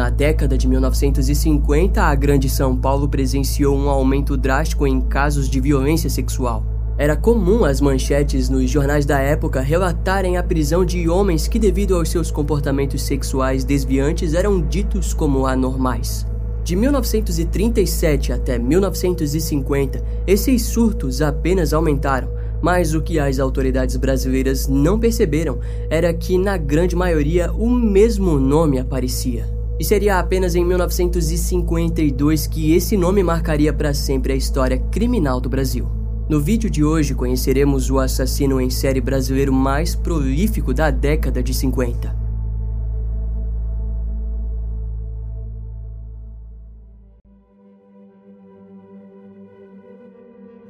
Na década de 1950, a Grande São Paulo presenciou um aumento drástico em casos de violência sexual. Era comum as manchetes nos jornais da época relatarem a prisão de homens que, devido aos seus comportamentos sexuais desviantes, eram ditos como anormais. De 1937 até 1950, esses surtos apenas aumentaram, mas o que as autoridades brasileiras não perceberam era que, na grande maioria, o mesmo nome aparecia. E seria apenas em 1952 que esse nome marcaria para sempre a história criminal do Brasil. No vídeo de hoje conheceremos o assassino em série brasileiro mais prolífico da década de 50.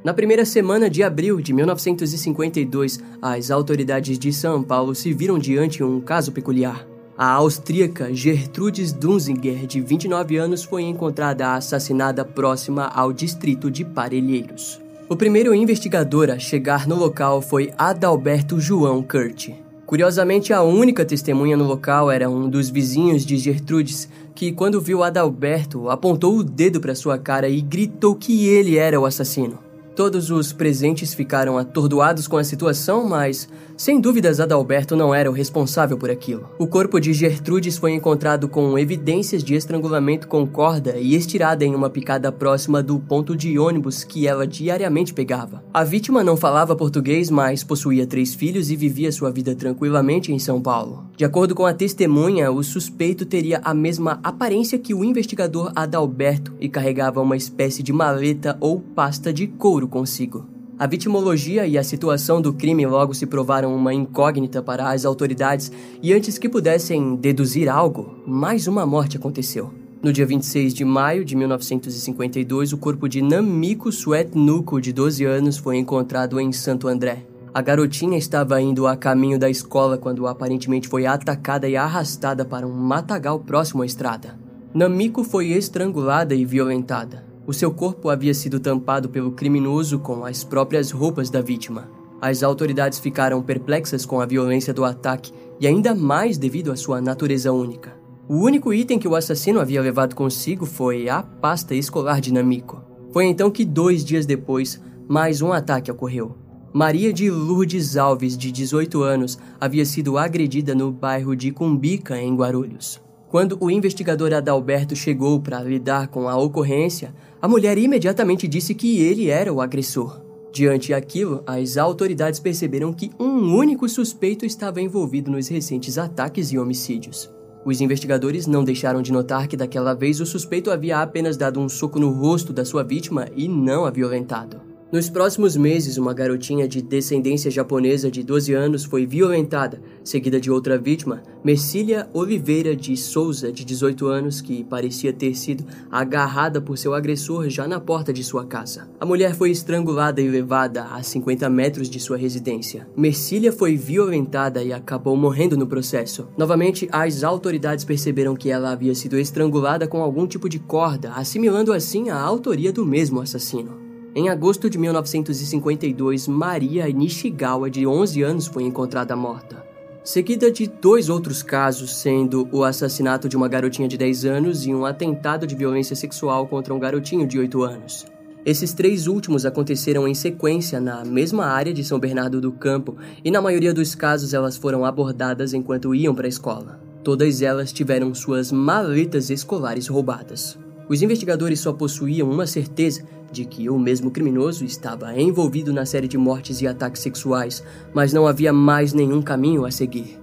Na primeira semana de abril de 1952, as autoridades de São Paulo se viram diante de um caso peculiar. A austríaca Gertrudes Dunzinger, de 29 anos, foi encontrada assassinada próxima ao distrito de Parelheiros. O primeiro investigador a chegar no local foi Adalberto João Kurt. Curiosamente, a única testemunha no local era um dos vizinhos de Gertrudes, que, quando viu Adalberto, apontou o dedo para sua cara e gritou que ele era o assassino. Todos os presentes ficaram atordoados com a situação, mas, sem dúvidas, Adalberto não era o responsável por aquilo. O corpo de Gertrudes foi encontrado com evidências de estrangulamento com corda e estirada em uma picada próxima do ponto de ônibus que ela diariamente pegava. A vítima não falava português, mas possuía três filhos e vivia sua vida tranquilamente em São Paulo. De acordo com a testemunha, o suspeito teria a mesma aparência que o investigador Adalberto e carregava uma espécie de maleta ou pasta de couro consigo. A vitimologia e a situação do crime logo se provaram uma incógnita para as autoridades e antes que pudessem deduzir algo, mais uma morte aconteceu. No dia 26 de maio de 1952, o corpo de Namiko Suetnuko, de 12 anos, foi encontrado em Santo André. A garotinha estava indo a caminho da escola quando aparentemente foi atacada e arrastada para um matagal próximo à estrada. Namiko foi estrangulada e violentada. O seu corpo havia sido tampado pelo criminoso com as próprias roupas da vítima. As autoridades ficaram perplexas com a violência do ataque e ainda mais devido à sua natureza única. O único item que o assassino havia levado consigo foi a pasta escolar de Namiko. Foi então que, dois dias depois, mais um ataque ocorreu. Maria de Lourdes Alves, de 18 anos, havia sido agredida no bairro de Cumbica, em Guarulhos. Quando o investigador Adalberto chegou para lidar com a ocorrência, a mulher imediatamente disse que ele era o agressor. Diante aquilo, as autoridades perceberam que um único suspeito estava envolvido nos recentes ataques e homicídios. Os investigadores não deixaram de notar que daquela vez o suspeito havia apenas dado um soco no rosto da sua vítima e não a violentado. Nos próximos meses, uma garotinha de descendência japonesa de 12 anos foi violentada, seguida de outra vítima, Mercília Oliveira de Souza, de 18 anos, que parecia ter sido agarrada por seu agressor já na porta de sua casa. A mulher foi estrangulada e levada a 50 metros de sua residência. Mercília foi violentada e acabou morrendo no processo. Novamente, as autoridades perceberam que ela havia sido estrangulada com algum tipo de corda, assimilando assim a autoria do mesmo assassino. Em agosto de 1952, Maria Nishigawa, de 11 anos, foi encontrada morta. Seguida de dois outros casos, sendo o assassinato de uma garotinha de 10 anos e um atentado de violência sexual contra um garotinho de 8 anos. Esses três últimos aconteceram em sequência na mesma área de São Bernardo do Campo e, na maioria dos casos, elas foram abordadas enquanto iam para a escola. Todas elas tiveram suas maletas escolares roubadas. Os investigadores só possuíam uma certeza de que o mesmo criminoso estava envolvido na série de mortes e ataques sexuais, mas não havia mais nenhum caminho a seguir.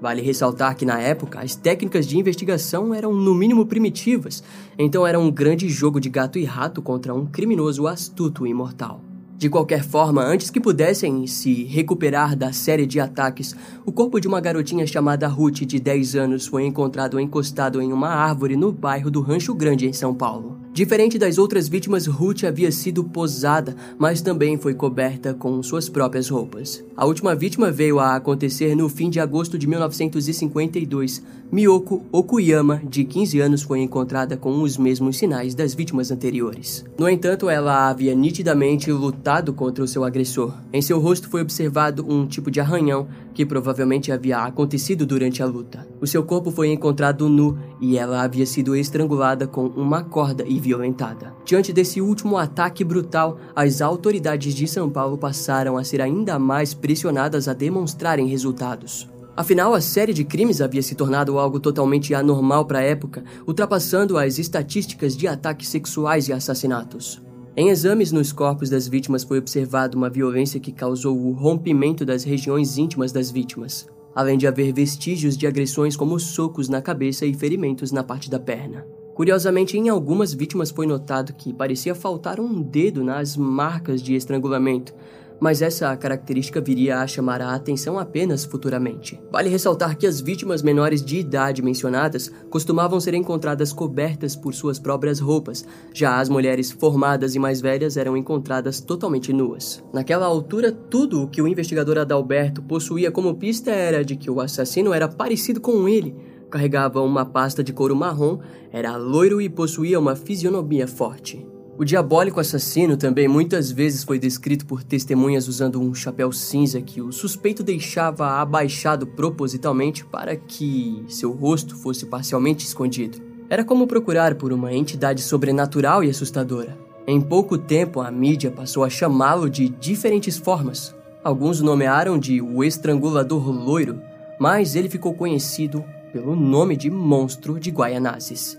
Vale ressaltar que na época as técnicas de investigação eram no mínimo primitivas, então era um grande jogo de gato e rato contra um criminoso astuto e mortal. De qualquer forma, antes que pudessem se recuperar da série de ataques, o corpo de uma garotinha chamada Ruth, de 10 anos, foi encontrado encostado em uma árvore no bairro do Rancho Grande, em São Paulo. Diferente das outras vítimas, Ruth havia sido posada, mas também foi coberta com suas próprias roupas. A última vítima veio a acontecer no fim de agosto de 1952. Miyoko Okuyama, de 15 anos, foi encontrada com os mesmos sinais das vítimas anteriores. No entanto, ela havia nitidamente lutado contra o seu agressor. Em seu rosto foi observado um tipo de arranhão que provavelmente havia acontecido durante a luta. O seu corpo foi encontrado nu e ela havia sido estrangulada com uma corda e violentada. Diante desse último ataque brutal, as autoridades de São Paulo passaram a ser ainda mais pressionadas a demonstrarem resultados. Afinal, a série de crimes havia se tornado algo totalmente anormal para a época, ultrapassando as estatísticas de ataques sexuais e assassinatos. Em exames nos corpos das vítimas foi observada uma violência que causou o rompimento das regiões íntimas das vítimas, além de haver vestígios de agressões como socos na cabeça e ferimentos na parte da perna. Curiosamente, em algumas vítimas foi notado que parecia faltar um dedo nas marcas de estrangulamento, mas essa característica viria a chamar a atenção apenas futuramente. Vale ressaltar que as vítimas menores de idade mencionadas costumavam ser encontradas cobertas por suas próprias roupas, já as mulheres formadas e mais velhas eram encontradas totalmente nuas. Naquela altura, tudo o que o investigador Adalberto possuía como pista era de que o assassino era parecido com ele. Carregava uma pasta de couro marrom, era loiro e possuía uma fisionomia forte. O diabólico assassino também muitas vezes foi descrito por testemunhas usando um chapéu cinza que o suspeito deixava abaixado propositalmente para que seu rosto fosse parcialmente escondido. Era como procurar por uma entidade sobrenatural e assustadora. Em pouco tempo, a mídia passou a chamá-lo de diferentes formas. Alguns o nomearam de o Estrangulador Loiro, mas ele ficou conhecido pelo nome de Monstro de Guaianazes.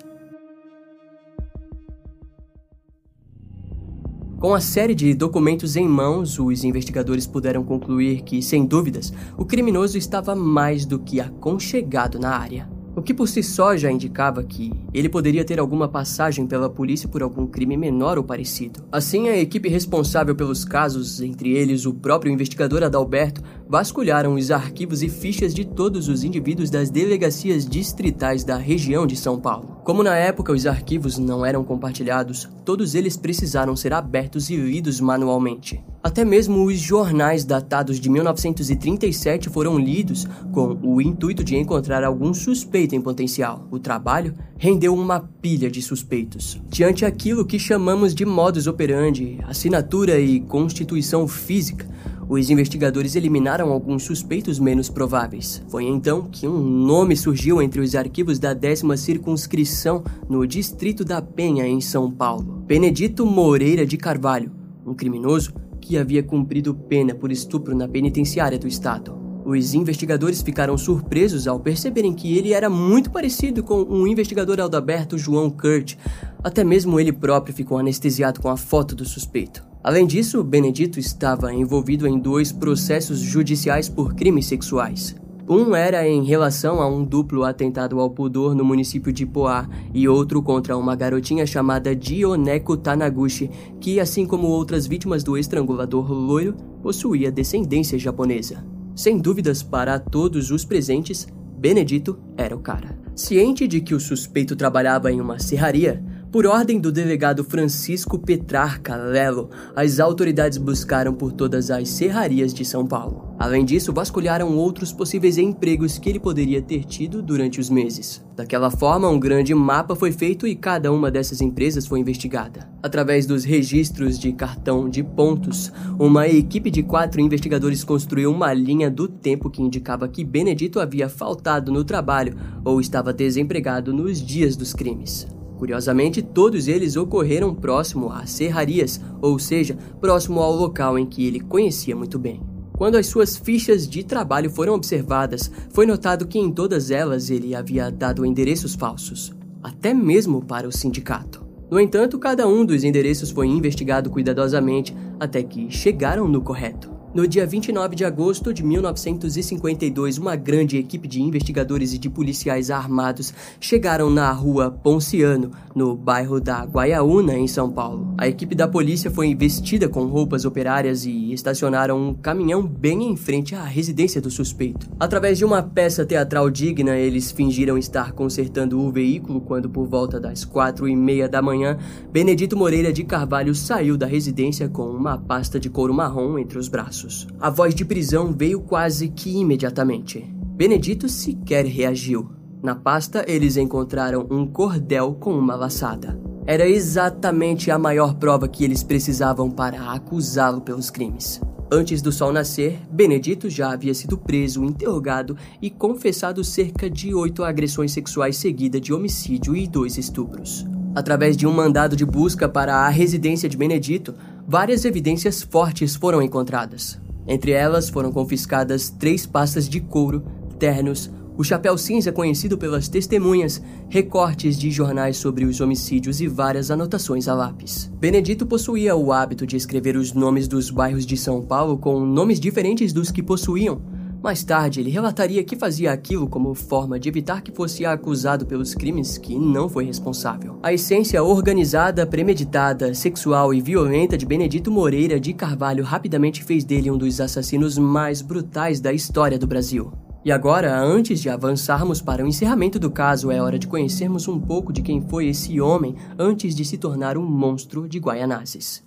Com a série de documentos em mãos, os investigadores puderam concluir que, sem dúvidas, o criminoso estava mais do que aconchegado na área o que por si só já indicava que ele poderia ter alguma passagem pela polícia por algum crime menor ou parecido. Assim, a equipe responsável pelos casos, entre eles o próprio investigador Adalberto, vasculharam os arquivos e fichas de todos os indivíduos das delegacias distritais da região de São Paulo. Como na época os arquivos não eram compartilhados, todos eles precisaram ser abertos e lidos manualmente. Até mesmo os jornais datados de 1937 foram lidos com o intuito de encontrar algum suspeito em potencial. O trabalho rendeu uma pilha de suspeitos. Diante aquilo que chamamos de modus operandi, assinatura e constituição física, os investigadores eliminaram alguns suspeitos menos prováveis. Foi então que um nome surgiu entre os arquivos da décima circunscrição no Distrito da Penha, em São Paulo. Benedito Moreira de Carvalho, um criminoso que havia cumprido pena por estupro na penitenciária do estado. Os investigadores ficaram surpresos ao perceberem que ele era muito parecido com o um investigador Aldaberto João Kurt. Até mesmo ele próprio ficou anestesiado com a foto do suspeito. Além disso, Benedito estava envolvido em dois processos judiciais por crimes sexuais. Um era em relação a um duplo atentado ao pudor no município de Poá e outro contra uma garotinha chamada Dioneko Tanaguchi, que, assim como outras vítimas do estrangulador loiro, possuía descendência japonesa. Sem dúvidas para todos os presentes, Benedito era o cara. Ciente de que o suspeito trabalhava em uma serraria, por ordem do delegado Francisco Petrarca Lelo, as autoridades buscaram por todas as serrarias de São Paulo. Além disso, vasculharam outros possíveis empregos que ele poderia ter tido durante os meses. Daquela forma, um grande mapa foi feito e cada uma dessas empresas foi investigada. Através dos registros de cartão de pontos, uma equipe de quatro investigadores construiu uma linha do tempo que indicava que Benedito havia faltado no trabalho ou estava desempregado nos dias dos crimes. Curiosamente, todos eles ocorreram próximo às serrarias, ou seja, próximo ao local em que ele conhecia muito bem. Quando as suas fichas de trabalho foram observadas, foi notado que em todas elas ele havia dado endereços falsos, até mesmo para o sindicato. No entanto, cada um dos endereços foi investigado cuidadosamente até que chegaram no correto. No dia 29 de agosto de 1952, uma grande equipe de investigadores e de policiais armados chegaram na rua Ponciano, no bairro da Guaiaúna, em São Paulo. A equipe da polícia foi investida com roupas operárias e estacionaram um caminhão bem em frente à residência do suspeito. Através de uma peça teatral digna, eles fingiram estar consertando o veículo quando, por volta das quatro e meia da manhã, Benedito Moreira de Carvalho saiu da residência com uma pasta de couro marrom entre os braços passos. A voz de prisão veio quase que imediatamente. Benedito sequer reagiu. Na pasta, eles encontraram um cordel com uma laçada. Era exatamente a maior prova que eles precisavam para acusá-lo pelos crimes. Antes do sol nascer, Benedito já havia sido preso, interrogado e confessado cerca de oito agressões sexuais seguidas de homicídio e dois estupros. Através de um mandado de busca para a residência de Benedito, várias evidências fortes foram encontradas. Entre elas foram confiscadas três pastas de couro, ternos, o chapéu cinza conhecido pelas testemunhas, recortes de jornais sobre os homicídios e várias anotações a lápis. Benedito possuía o hábito de escrever os nomes dos bairros de São Paulo com nomes diferentes dos que possuíam. Mais tarde, ele relataria que fazia aquilo como forma de evitar que fosse acusado pelos crimes que não foi responsável. A essência organizada, premeditada, sexual e violenta de Benedito Moreira de Carvalho rapidamente fez dele um dos assassinos mais brutais da história do Brasil. E agora, antes de avançarmos para o encerramento do caso, é hora de conhecermos um pouco de quem foi esse homem antes de se tornar um monstro de Guaianazes.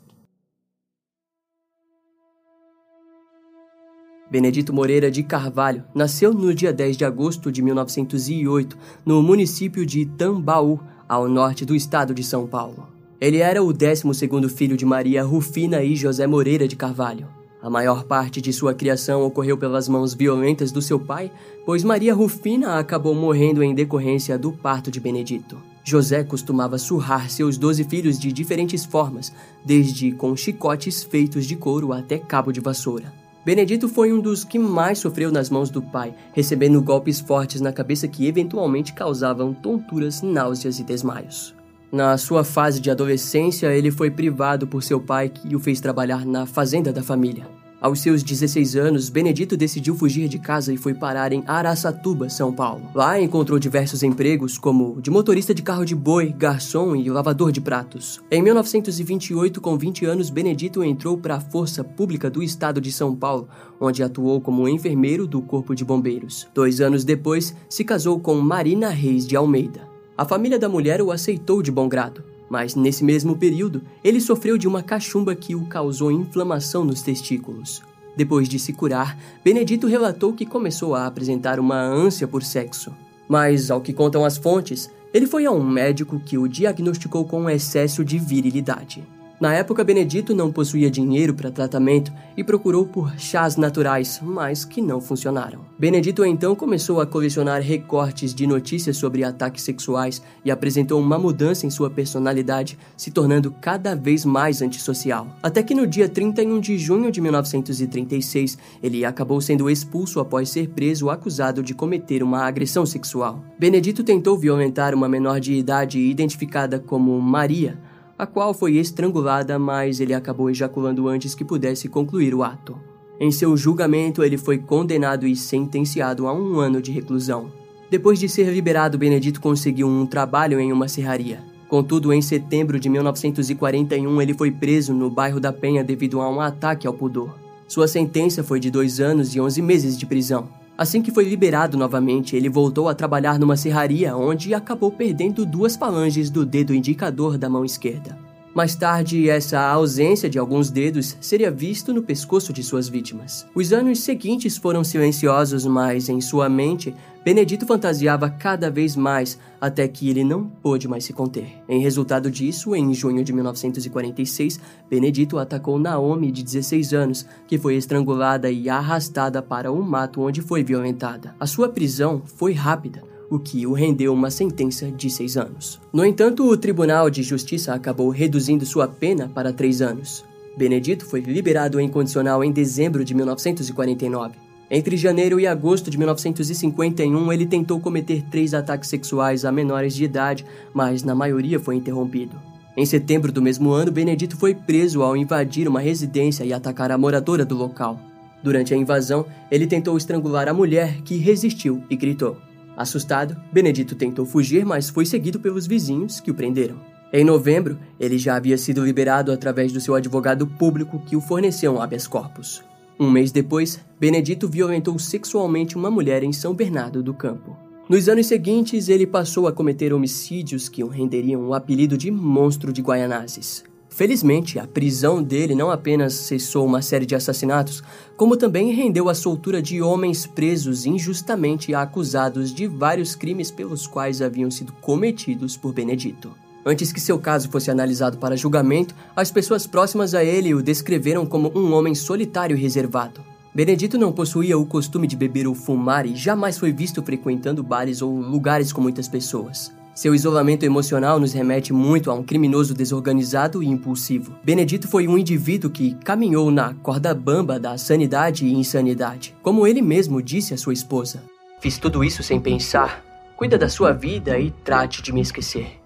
Benedito Moreira de Carvalho nasceu no dia 10 de agosto de 1908, no município de Tambaú, ao norte do estado de São Paulo. Ele era o 12º filho de Maria Rufina e José Moreira de Carvalho. A maior parte de sua criação ocorreu pelas mãos violentas do seu pai, pois Maria Rufina acabou morrendo em decorrência do parto de Benedito. José costumava surrar seus doze filhos de diferentes formas, desde com chicotes feitos de couro até cabo de vassoura. Benedito foi um dos que mais sofreu nas mãos do pai, recebendo golpes fortes na cabeça que eventualmente causavam tonturas, náuseas e desmaios. Na sua fase de adolescência, ele foi privado por seu pai que o fez trabalhar na fazenda da família. Aos seus 16 anos, Benedito decidiu fugir de casa e foi parar em Araçatuba, São Paulo. Lá encontrou diversos empregos, como de motorista de carro de boi, garçom e lavador de pratos. Em 1928, com 20 anos, Benedito entrou para a Força Pública do Estado de São Paulo, onde atuou como enfermeiro do Corpo de Bombeiros. Dois anos depois, se casou com Marina Reis de Almeida. A família da mulher o aceitou de bom grado, mas nesse mesmo período ele sofreu de uma cachumba que o causou inflamação nos testículos. Depois de se curar, Benedito relatou que começou a apresentar uma ânsia por sexo. Mas, ao que contam as fontes, ele foi a um médico que o diagnosticou com excesso de virilidade. Na época, Benedito não possuía dinheiro para tratamento e procurou por chás naturais, mas que não funcionaram. Benedito então começou a colecionar recortes de notícias sobre ataques sexuais e apresentou uma mudança em sua personalidade, se tornando cada vez mais antissocial. Até que no dia 31 de junho de 1936, ele acabou sendo expulso após ser preso acusado de cometer uma agressão sexual. Benedito tentou violentar uma menor de idade identificada como Maria a qual foi estrangulada, mas ele acabou ejaculando antes que pudesse concluir o ato. Em seu julgamento, ele foi condenado e sentenciado a um ano de reclusão. Depois de ser liberado, Benedito conseguiu um trabalho em uma serraria. Contudo, em setembro de 1941, ele foi preso no bairro da Penha devido a um ataque ao pudor. Sua sentença foi de dois anos e onze meses de prisão. Assim que foi liberado novamente, ele voltou a trabalhar numa serraria onde acabou perdendo duas falanges do dedo indicador da mão esquerda. Mais tarde, essa ausência de alguns dedos seria visto no pescoço de suas vítimas. Os anos seguintes foram silenciosos, mas em sua mente, Benedito fantasiava cada vez mais até que ele não pôde mais se conter. Em resultado disso, em junho de 1946, Benedito atacou Naomi, de 16 anos, que foi estrangulada e arrastada para um mato onde foi violentada. A sua prisão foi rápida o que o rendeu uma sentença de seis anos. No entanto, o Tribunal de Justiça acabou reduzindo sua pena para três anos. Benedito foi liberado em condicional em dezembro de 1949. Entre janeiro e agosto de 1951, ele tentou cometer três ataques sexuais a menores de idade, mas na maioria foi interrompido. Em setembro do mesmo ano, Benedito foi preso ao invadir uma residência e atacar a moradora do local. Durante a invasão, ele tentou estrangular a mulher, que resistiu e gritou. Assustado, Benedito tentou fugir, mas foi seguido pelos vizinhos que o prenderam. Em novembro, ele já havia sido liberado através do seu advogado público que o forneceu um habeas corpus. Um mês depois, Benedito violentou sexualmente uma mulher em São Bernardo do Campo. Nos anos seguintes, ele passou a cometer homicídios que o renderiam o apelido de Monstro de Guaianazes. Felizmente, a prisão dele não apenas cessou uma série de assassinatos, como também rendeu a soltura de homens presos injustamente acusados de vários crimes pelos quais haviam sido cometidos por Benedito. Antes que seu caso fosse analisado para julgamento, as pessoas próximas a ele o descreveram como um homem solitário e reservado. Benedito não possuía o costume de beber ou fumar e jamais foi visto frequentando bares ou lugares com muitas pessoas. Seu isolamento emocional nos remete muito a um criminoso desorganizado e impulsivo. Benedito foi um indivíduo que caminhou na corda bamba da sanidade e insanidade, como ele mesmo disse à sua esposa. Fiz tudo isso sem pensar. Cuida da sua vida e trate de me esquecer.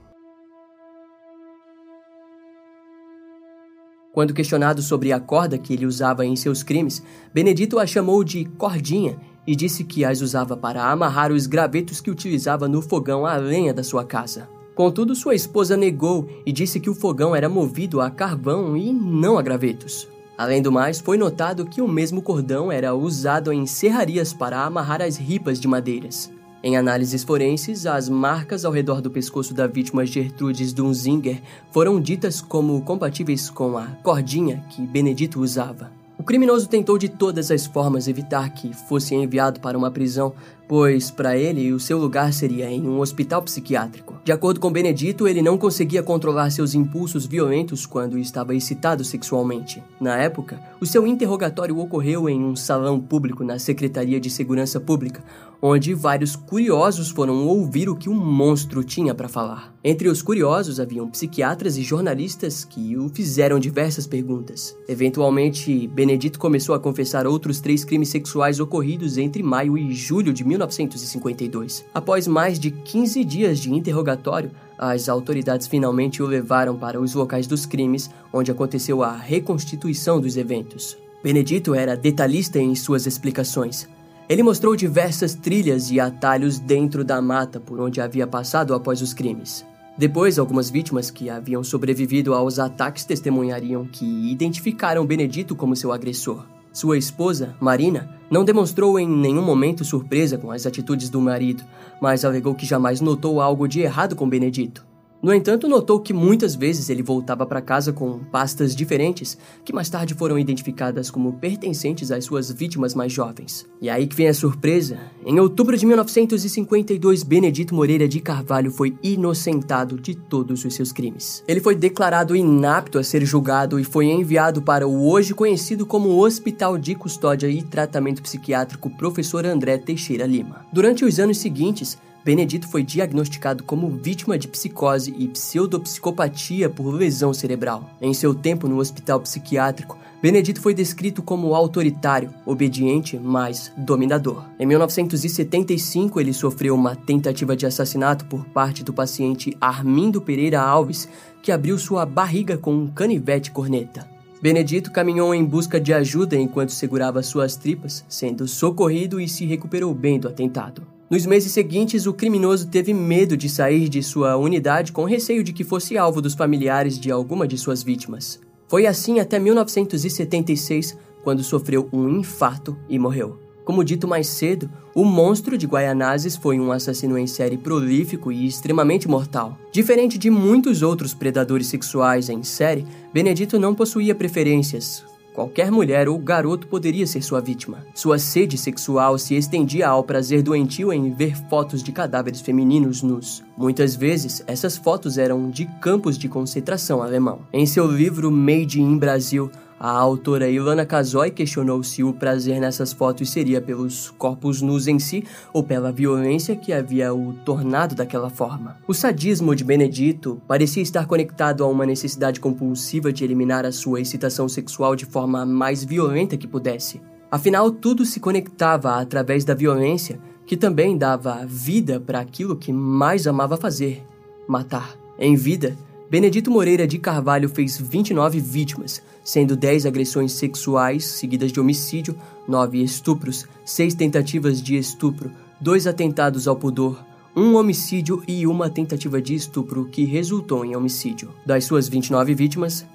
Quando questionado sobre a corda que ele usava em seus crimes, Benedito a chamou de cordinha e disse que as usava para amarrar os gravetos que utilizava no fogão à lenha da sua casa. Contudo, sua esposa negou e disse que o fogão era movido a carvão e não a gravetos. Além do mais, foi notado que o mesmo cordão era usado em serrarias para amarrar as ripas de madeiras. Em análises forenses, as marcas ao redor do pescoço da vítima Gertrudes Dunzinger foram ditas como compatíveis com a cordinha que Benedito usava. O criminoso tentou de todas as formas evitar que fosse enviado para uma prisão, pois para ele o seu lugar seria em um hospital psiquiátrico. De acordo com Benedito, ele não conseguia controlar seus impulsos violentos quando estava excitado sexualmente. Na época, o seu interrogatório ocorreu em um salão público na Secretaria de Segurança Pública, onde vários curiosos foram ouvir o que o monstro tinha para falar. Entre os curiosos haviam psiquiatras e jornalistas que o fizeram diversas perguntas. Eventualmente, Benedito começou a confessar outros três crimes sexuais ocorridos entre maio e julho de 1952. Após mais de 15 dias de interrogatório, as autoridades finalmente o levaram para os locais dos crimes, onde aconteceu a reconstituição dos eventos. Benedito era detalhista em suas explicações. Ele mostrou diversas trilhas e atalhos dentro da mata por onde havia passado após os crimes. Depois, algumas vítimas que haviam sobrevivido aos ataques testemunhariam que identificaram Benedito como seu agressor. Sua esposa, Marina, não demonstrou em nenhum momento surpresa com as atitudes do marido, mas alegou que jamais notou algo de errado com Benedito. No entanto, notou que muitas vezes ele voltava para casa com pastas diferentes, que mais tarde foram identificadas como pertencentes às suas vítimas mais jovens. E aí que vem a surpresa. Em outubro de 1952, Benedito Moreira de Carvalho foi inocentado de todos os seus crimes. Ele foi declarado inapto a ser julgado e foi enviado para o hoje conhecido como Hospital de Custódia e Tratamento Psiquiátrico Professor André Teixeira Lima. Durante os anos seguintes, Benedito foi diagnosticado como vítima de psicose e pseudopsicopatia por lesão cerebral. Em seu tempo no hospital psiquiátrico, Benedito foi descrito como autoritário, obediente, mas dominador. Em 1975, ele sofreu uma tentativa de assassinato por parte do paciente Armindo Pereira Alves, que abriu sua barriga com um canivete corneta. Benedito caminhou em busca de ajuda enquanto segurava suas tripas, sendo socorrido e se recuperou bem do atentado. Nos meses seguintes, o criminoso teve medo de sair de sua unidade com receio de que fosse alvo dos familiares de alguma de suas vítimas. Foi assim até 1976, quando sofreu um infarto e morreu. Como dito mais cedo, o monstro de Guaianazes foi um assassino em série prolífico e extremamente mortal. Diferente de muitos outros predadores sexuais em série, Benedito não possuía preferências, Qualquer mulher ou garoto poderia ser sua vítima. Sua sede sexual se estendia ao prazer doentio em ver fotos de cadáveres femininos nus. Muitas vezes, essas fotos eram de campos de concentração alemão. Em seu livro Made in Brasil, a autora Ilana Kazoy questionou se o prazer nessas fotos seria pelos corpos nus em si ou pela violência que havia o tornado daquela forma. O sadismo de Benedito parecia estar conectado a uma necessidade compulsiva de eliminar a sua excitação sexual de forma mais violenta que pudesse. Afinal, tudo se conectava através da violência, que também dava vida para aquilo que mais amava fazer: matar. Em vida, Benedito Moreira de Carvalho fez 29 vítimas, sendo 10 agressões sexuais, seguidas de homicídio, 9 estupros, 6 tentativas de estupro, 2 atentados ao pudor, um homicídio e uma tentativa de estupro que resultou em homicídio. Das suas 29 vítimas,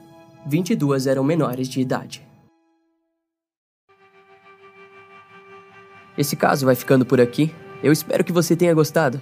22 eram menores de idade. Esse caso vai ficando por aqui. Eu espero que você tenha gostado.